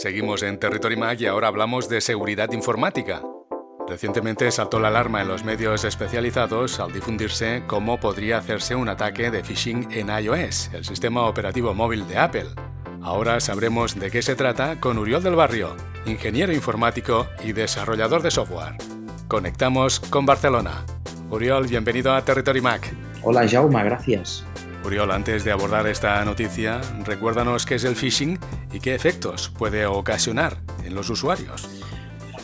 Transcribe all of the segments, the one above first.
Seguimos en Territory Mac y ahora hablamos de seguridad informática. Recientemente saltó la alarma en los medios especializados al difundirse cómo podría hacerse un ataque de phishing en iOS, el sistema operativo móvil de Apple. Ahora sabremos de qué se trata con Uriol del Barrio, ingeniero informático y desarrollador de software. Conectamos con Barcelona. Uriol, bienvenido a Territory Mac. Hola Jauma, gracias. Uriol, antes de abordar esta noticia, recuérdanos qué es el phishing y qué efectos puede ocasionar en los usuarios.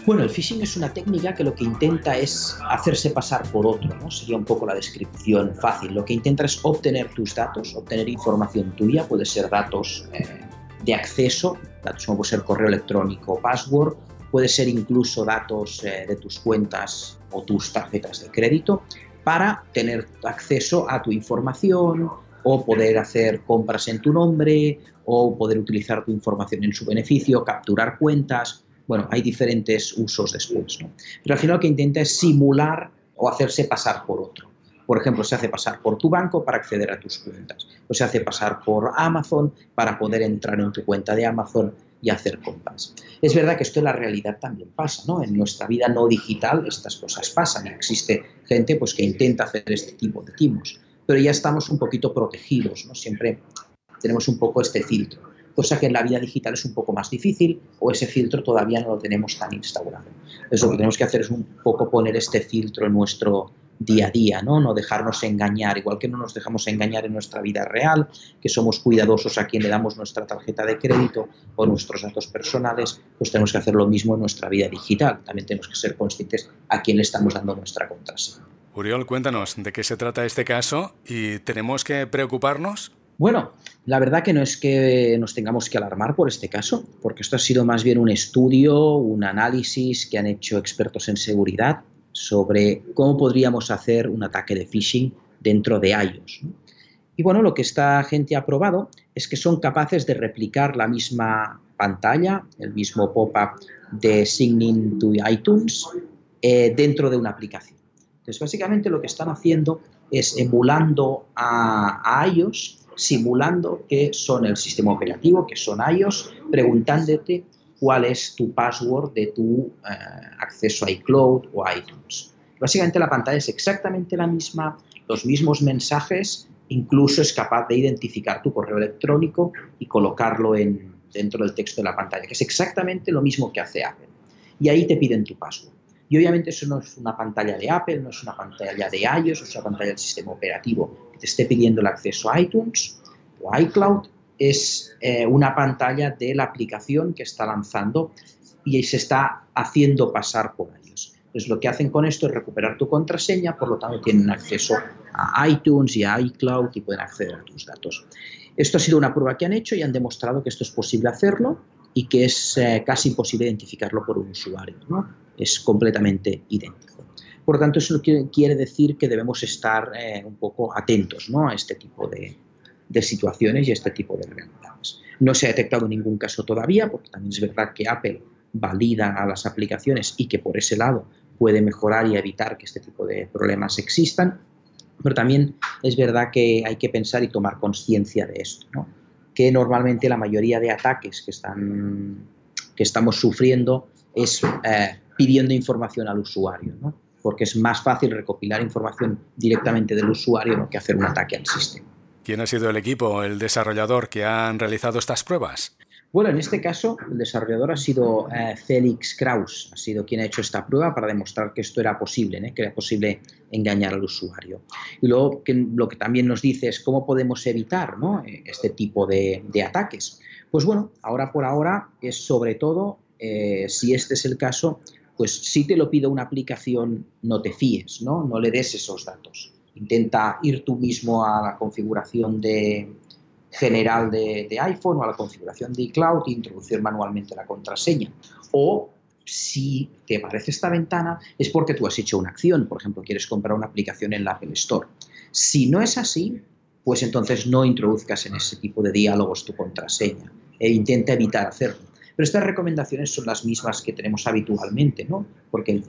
Bueno, el phishing es una técnica que lo que intenta es hacerse pasar por otro, ¿no? Sería un poco la descripción fácil. Lo que intenta es obtener tus datos, obtener información tuya, puede ser datos eh, de acceso, datos como puede ser correo electrónico password, puede ser incluso datos eh, de tus cuentas o tus tarjetas de crédito, para tener acceso a tu información, o poder hacer compras en tu nombre o poder utilizar tu información en su beneficio, capturar cuentas. Bueno, hay diferentes usos después. ¿no? Pero al final lo que intenta es simular o hacerse pasar por otro. Por ejemplo, se hace pasar por tu banco para acceder a tus cuentas. O se hace pasar por Amazon para poder entrar en tu cuenta de Amazon y hacer compras. Es verdad que esto en la realidad también pasa, ¿no? En nuestra vida no digital estas cosas pasan y existe gente pues, que intenta hacer este tipo de timos pero ya estamos un poquito protegidos, ¿no? Siempre tenemos un poco este filtro, cosa que en la vida digital es un poco más difícil o ese filtro todavía no lo tenemos tan instaurado. Entonces lo que tenemos que hacer es un poco poner este filtro en nuestro día a día, ¿no? No dejarnos engañar, igual que no nos dejamos engañar en nuestra vida real, que somos cuidadosos a quien le damos nuestra tarjeta de crédito o nuestros datos personales, pues tenemos que hacer lo mismo en nuestra vida digital. También tenemos que ser conscientes a quién le estamos dando nuestra contraseña. Uriol, cuéntanos de qué se trata este caso y tenemos que preocuparnos. Bueno, la verdad que no es que nos tengamos que alarmar por este caso, porque esto ha sido más bien un estudio, un análisis que han hecho expertos en seguridad sobre cómo podríamos hacer un ataque de phishing dentro de iOS. Y bueno, lo que esta gente ha probado es que son capaces de replicar la misma pantalla, el mismo pop-up de Signing to iTunes eh, dentro de una aplicación. Entonces, básicamente lo que están haciendo es emulando a, iOS, simulando que son el sistema operativo, que son iOS, preguntándote cuál es tu password de tu eh, acceso a iCloud o iTunes. Básicamente la pantalla es exactamente la misma, los mismos mensajes, incluso es capaz de identificar tu correo electrónico y colocarlo en, dentro del texto de la pantalla, que es exactamente lo mismo que hace Apple. Y ahí te piden tu password. Y obviamente eso no es una pantalla de Apple, no es una pantalla de iOS, es una pantalla del sistema operativo que te esté pidiendo el acceso a iTunes o iCloud, es eh, una pantalla de la aplicación que está lanzando y se está haciendo pasar por ellos. Entonces lo que hacen con esto es recuperar tu contraseña, por lo tanto tienen acceso a iTunes y a iCloud y pueden acceder a tus datos. Esto ha sido una prueba que han hecho y han demostrado que esto es posible hacerlo y que es eh, casi imposible identificarlo por un usuario. ¿no? Es completamente idéntico. Por lo tanto, eso quiere decir que debemos estar eh, un poco atentos ¿no? a este tipo de, de, situaciones y a este tipo de realidades. No se ha detectado ningún caso todavía, porque también es verdad que Apple valida a las aplicaciones y que por ese lado puede mejorar y evitar que este tipo de problemas existan, pero también es verdad que hay que pensar y tomar conciencia de esto, ¿no? que normalmente la mayoría de ataques que, están, que estamos sufriendo es eh, pidiendo información al usuario, ¿no? porque es más fácil recopilar información directamente del usuario que hacer un ataque al sistema. ¿Quién ha sido el equipo, el desarrollador que han realizado estas pruebas? Bueno, en este caso el desarrollador ha sido eh, Felix Kraus, ha sido quien ha hecho esta prueba para demostrar que esto era posible, ¿eh? que era posible engañar al usuario. Y luego que, lo que también nos dice es cómo podemos evitar este tipo de, de, ataques. Pues bueno, ahora por ahora es sobre todo, eh, si este es el caso, pues si te lo pide una aplicación, no te fíes, ¿no? No le des esos datos. Intenta ir tú mismo a la configuración de, general de, iPhone o a la configuración de iCloud e introducir manualmente la contraseña. O si te aparece esta ventana es porque tú has hecho una acción, por ejemplo, quieres comprar una aplicación en la Apple Store. Si no es así, pues entonces no introduzcas en ese tipo de diálogos tu contraseña e intenta evitar hacerlo. Pero estas recomendaciones son las mismas que tenemos habitualmente, ¿no? Porque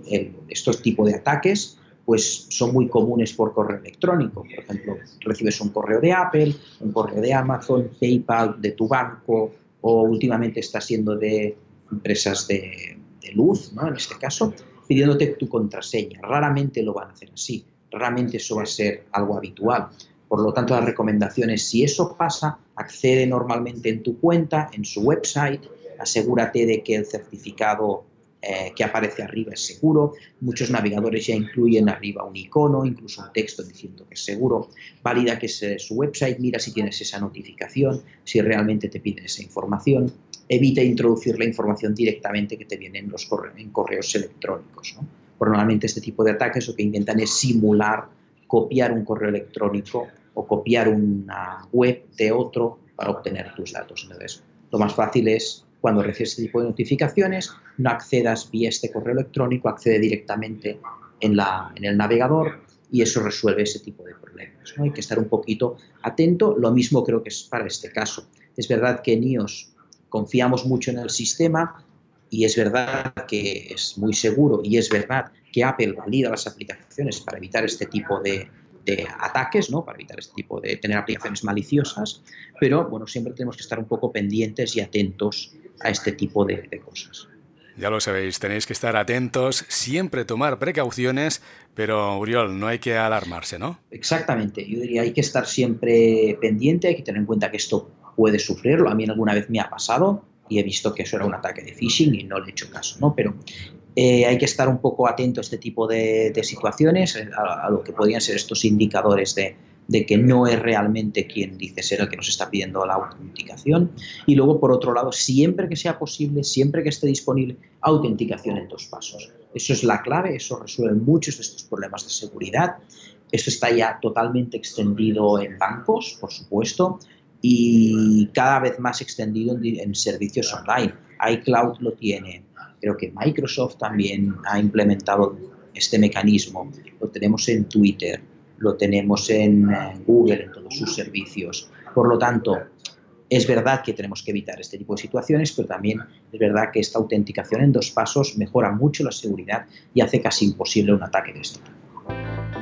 estos tipos de ataques pues son muy comunes por correo electrónico. Por ejemplo, recibes un correo de Apple, un correo de Amazon, PayPal, de tu banco o últimamente está siendo de empresas de, luz, ¿no? en este caso, pidiéndote tu contraseña. Raramente lo van a hacer así, raramente eso va a ser algo habitual. Por lo tanto, las recomendaciones, si eso pasa, accede normalmente en tu cuenta, en su website, asegúrate de que el certificado eh, que aparece arriba es seguro. Muchos navegadores ya incluyen arriba un icono, incluso un texto diciendo que es seguro. Valida que es su website, mira si tienes esa notificación, si realmente te piden esa información. Evita introducir la información directamente que te viene en, los en correos electrónicos. ¿no? normalmente este tipo de ataques lo que intentan es simular copiar un correo electrónico o copiar una web de otro para obtener tus datos. Entonces, lo más fácil es cuando recibes este tipo de notificaciones, no accedas vía este correo electrónico, accede directamente en, la, en el navegador y eso resuelve ese tipo de problemas. Hay que estar un poquito atento. Lo mismo creo que es para este caso. Es verdad que en iOS confiamos mucho en el sistema y es verdad que es muy seguro y es verdad que Apple valida las aplicaciones para evitar este tipo de, de ataques, ¿no? para evitar este tipo de tener aplicaciones maliciosas, pero bueno, siempre tenemos que estar un poco pendientes y atentos a este tipo de, de cosas. Ya lo sabéis, tenéis que estar atentos, siempre tomar precauciones, pero Uriol, no hay que alarmarse, ¿no? Exactamente, yo diría hay que estar siempre pendiente, hay que tener en cuenta que esto puede sufrirlo, a mí alguna vez me ha pasado y he visto que eso era un ataque de phishing y no le he hecho caso, ¿no? Pero eh, hay que estar un poco atento a este tipo de, situaciones, eh, a, lo que podrían ser estos indicadores de, que no es realmente quien dice ser el que nos está pidiendo la autenticación. Y luego, por otro lado, siempre que sea posible, siempre que esté disponible, autenticación en dos pasos. Eso es la clave, eso resuelve muchos de estos problemas de seguridad. Esto está ya totalmente extendido en bancos, por supuesto, y cada vez más extendido en, en servicios online. iCloud lo tiene, Creo que Microsoft también ha implementado este mecanismo. Lo tenemos en Twitter, lo tenemos en Google, en todos sus servicios. Por lo tanto, es verdad que tenemos que evitar este tipo de situaciones, pero también es verdad que esta autenticación en dos pasos mejora mucho la seguridad y hace casi imposible un ataque de este tipo.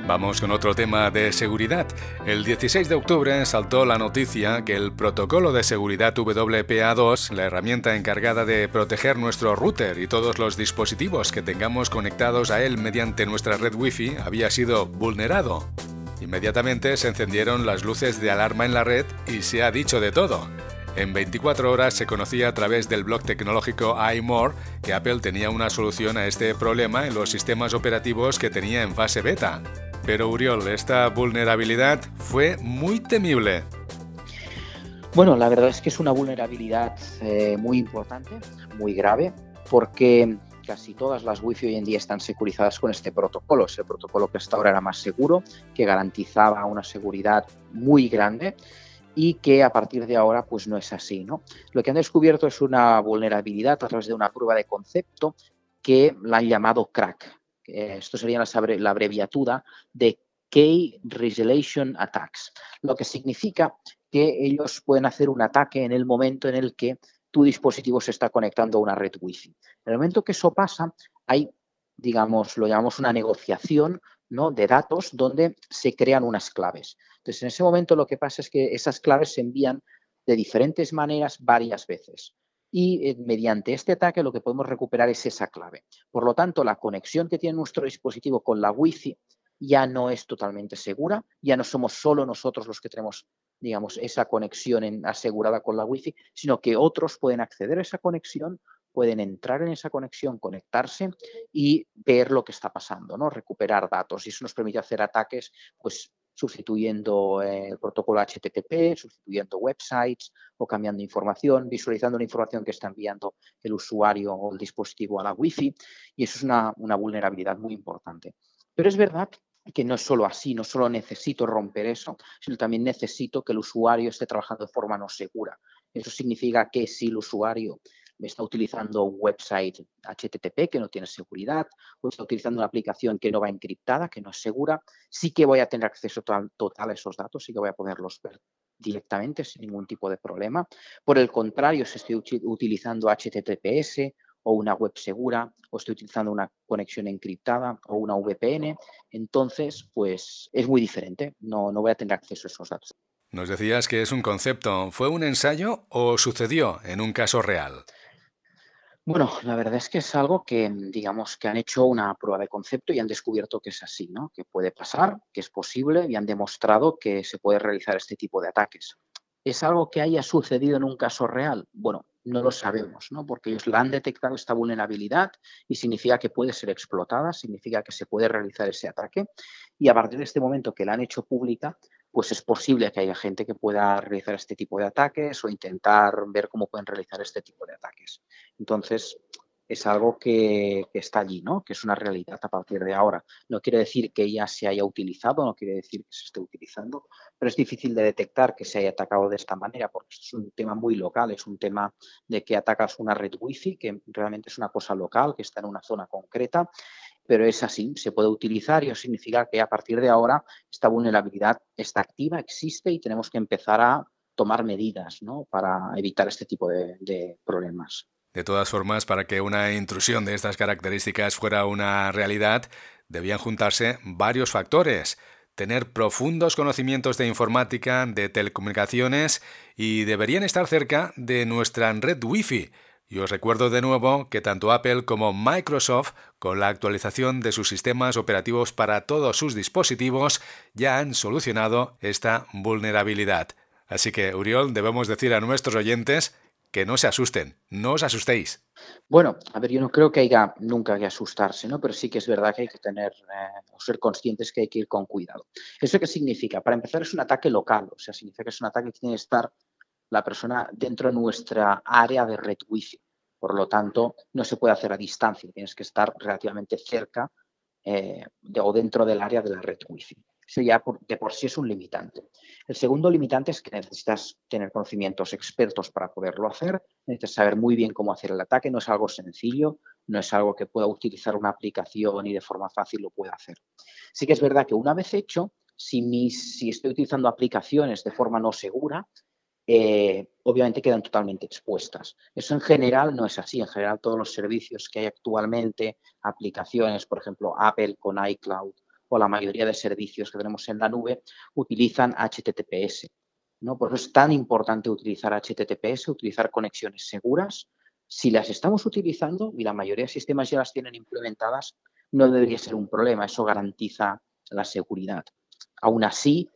Vamos con otro tema de seguridad. El 16 de octubre saltó la noticia que el protocolo de seguridad WPA2, la herramienta encargada de proteger nuestro router y todos los dispositivos que tengamos conectados a él mediante nuestra red Wi-Fi, había sido vulnerado. Inmediatamente se encendieron las luces de alarma en la red y se ha dicho de todo. En 24 horas se conocía a través del blog tecnológico iMore que Apple tenía una solución a este problema en los sistemas operativos que tenía en fase beta. Pero Uriol, esta vulnerabilidad fue muy temible. Bueno, la verdad es que es una vulnerabilidad eh, muy importante, muy grave, porque casi todas las Wi-Fi hoy en día están securizadas con este protocolo. Es el protocolo que hasta ahora era más seguro, que garantizaba una seguridad muy grande y que a partir de ahora pues no es así. ¿no? Lo que han descubierto es una vulnerabilidad a través de una prueba de concepto que la han llamado crack. Esto sería la abreviatura de Key Resolution Attacks, lo que significa que ellos pueden hacer un ataque en el momento en el que tu dispositivo se está conectando a una red Wi-Fi. En el momento que eso pasa, hay, digamos, lo llamamos una negociación ¿no? de datos donde se crean unas claves. Entonces, en ese momento lo que pasa es que esas claves se envían de diferentes maneras varias veces y eh, mediante este ataque lo que podemos recuperar es esa clave. Por lo tanto, la conexión que tiene nuestro dispositivo con la Wi-Fi ya no es totalmente segura, ya no somos solo nosotros los que tenemos, digamos, esa conexión asegurada con la Wi-Fi, sino que otros pueden acceder a esa conexión, pueden entrar en esa conexión, conectarse y ver lo que está pasando, ¿no? Recuperar datos. Y eso nos permite hacer ataques, pues, sustituyendo eh, el protocolo HTTP, sustituyendo websites o cambiando información, visualizando la información que está enviando el usuario o el dispositivo a la Wi-Fi. Y eso es una, una vulnerabilidad muy importante. Pero es verdad que no es solo así, no solo necesito romper eso, sino también necesito que el usuario esté trabajando de forma no segura. Eso significa que si el usuario está utilizando un website HTTP que no tiene seguridad o está utilizando una aplicación que no va encriptada, que no es segura, sí que voy a tener acceso total, a esos datos, sí que voy a poderlos ver directamente sin ningún tipo de problema. Por el contrario, si estoy utilizando HTTPS o una web segura o estoy utilizando una conexión encriptada o una VPN, entonces pues es muy diferente, no, no voy a tener acceso a esos datos. Nos decías que es un concepto. ¿Fue un ensayo o sucedió en un caso real? Bueno, la verdad es que es algo que, digamos, que han hecho una prueba de concepto y han descubierto que es así, ¿no? Que puede pasar, que es posible y han demostrado que se puede realizar este tipo de ataques. ¿Es algo que haya sucedido en un caso real? Bueno, no lo sabemos, ¿no? Porque ellos la han detectado esta vulnerabilidad y significa que puede ser explotada, significa que se puede realizar ese ataque. Y a partir de este momento que la han hecho pública, pues es posible que haya gente que pueda realizar este tipo de ataques o intentar ver cómo pueden realizar este tipo de ataques. Entonces, es algo que, está allí, ¿no? que es una realidad a partir de ahora. No quiere decir que ya se haya utilizado, no quiere decir que se esté utilizando, pero es difícil de detectar que se haya atacado de esta manera, porque es un tema muy local, es un tema de que atacas una red wifi, que realmente es una cosa local, que está en una zona concreta, pero es así, se puede utilizar y eso significa que a partir de ahora esta vulnerabilidad está activa, existe y tenemos que empezar a tomar medidas ¿no? para evitar este tipo de problemas. De todas formas, para que una intrusión de estas características fuera una realidad, debían juntarse varios factores. Tener profundos conocimientos de informática, de telecomunicaciones y deberían estar cerca de nuestra red Wi-Fi. Y os recuerdo de nuevo que tanto Apple como Microsoft, con la actualización de sus sistemas operativos para todos sus dispositivos, ya han solucionado esta vulnerabilidad. Así que, Uriol, debemos decir a nuestros oyentes que no se asusten, no os asustéis. Bueno, a ver, yo no creo que haya nunca que asustarse, ¿no? Pero sí que es verdad que hay que tener eh, o ser conscientes que hay que ir con cuidado. ¿Eso qué significa? Para empezar, es un ataque local, o sea, significa que es un ataque que tiene que estar la persona dentro de nuestra área de red wifi. Por lo tanto, no se puede hacer a distancia, tienes que estar relativamente cerca eh, o dentro del área de la red wifi. Eso ya de por sí es un limitante. El segundo limitante es que necesitas tener conocimientos expertos para poderlo hacer, necesitas saber muy bien cómo hacer el ataque, no es algo sencillo, no es algo que pueda utilizar una aplicación y de forma fácil lo pueda hacer. Sí que es verdad que una vez hecho, si estoy utilizando aplicaciones de forma no segura, eh, obviamente quedan totalmente expuestas. Eso en general no es así. En general todos los servicios que hay actualmente, aplicaciones, por ejemplo, Apple con iCloud, o la mayoría de servicios que tenemos en la nube utilizan HTTPS. ¿no? Por eso es tan importante utilizar HTTPS, utilizar conexiones seguras. Si las estamos utilizando y la mayoría de sistemas ya las tienen implementadas, no debería ser un problema. Eso garantiza la seguridad. Aún así,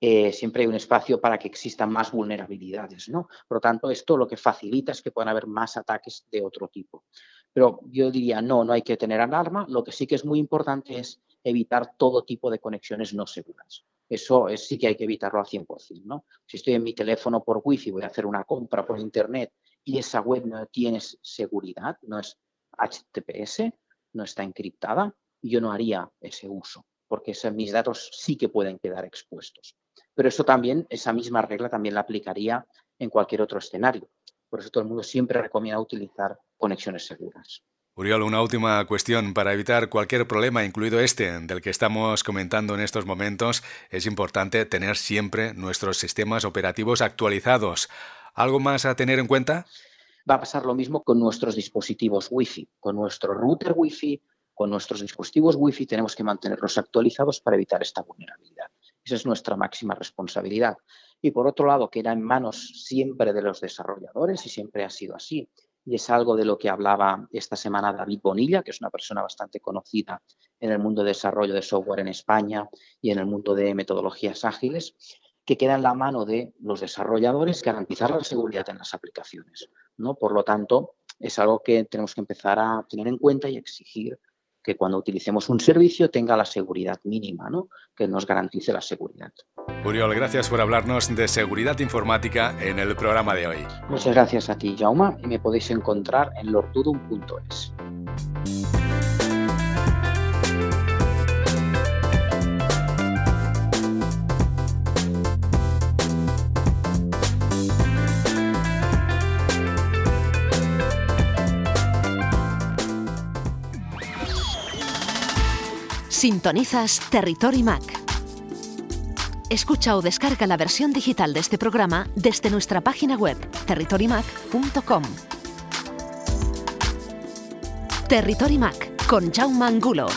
eh, siempre hay un espacio para que existan más vulnerabilidades. ¿no? Por lo tanto, esto lo que facilita es que puedan haber más ataques de otro tipo. Pero yo diría, no, no hay que tener alarma. Lo que sí que es muy importante es evitar todo tipo de conexiones no seguras. Eso es, sí que hay que evitarlo al 100%. ¿no? Si estoy en mi teléfono por Wi-Fi, voy a hacer una compra por Internet y esa web no tiene seguridad, no es HTTPS, no está encriptada, yo no haría ese uso, porque mis datos sí que pueden quedar expuestos. Pero eso también, esa misma regla también la aplicaría en cualquier otro escenario. Por eso todo el mundo siempre recomienda utilizar conexiones seguras. Uriol, una última cuestión. Para evitar cualquier problema, incluido este del que estamos comentando en estos momentos, es importante tener siempre nuestros sistemas operativos actualizados. ¿Algo más a tener en cuenta? Va a pasar lo mismo con nuestros dispositivos Wi-Fi. Con nuestro router Wi-Fi, con nuestros dispositivos Wi-Fi tenemos que mantenerlos actualizados para evitar esta vulnerabilidad. Esa es nuestra máxima responsabilidad. Y por otro lado, queda en manos siempre de los desarrolladores y siempre ha sido así y es algo de lo que hablaba esta semana David Bonilla, que es una persona bastante conocida en el mundo de desarrollo de software en España y en el mundo de metodologías ágiles, que queda en la mano de los desarrolladores garantizar la seguridad en las aplicaciones. ¿no? Por lo tanto, es algo que tenemos que empezar a tener en cuenta y exigir que cuando utilicemos un servicio tenga la seguridad mínima, ¿no? que nos garantice la seguridad. Uriol, gracias por hablarnos de seguridad informática en el programa de hoy. Muchas gracias a ti, Jauma, y me podéis encontrar en lortudum.es. Sintonizas Territory Mac. Escucha o descarga la versión digital de este programa desde nuestra página web territorymac.com. Territory Mac con Jaume Angulo.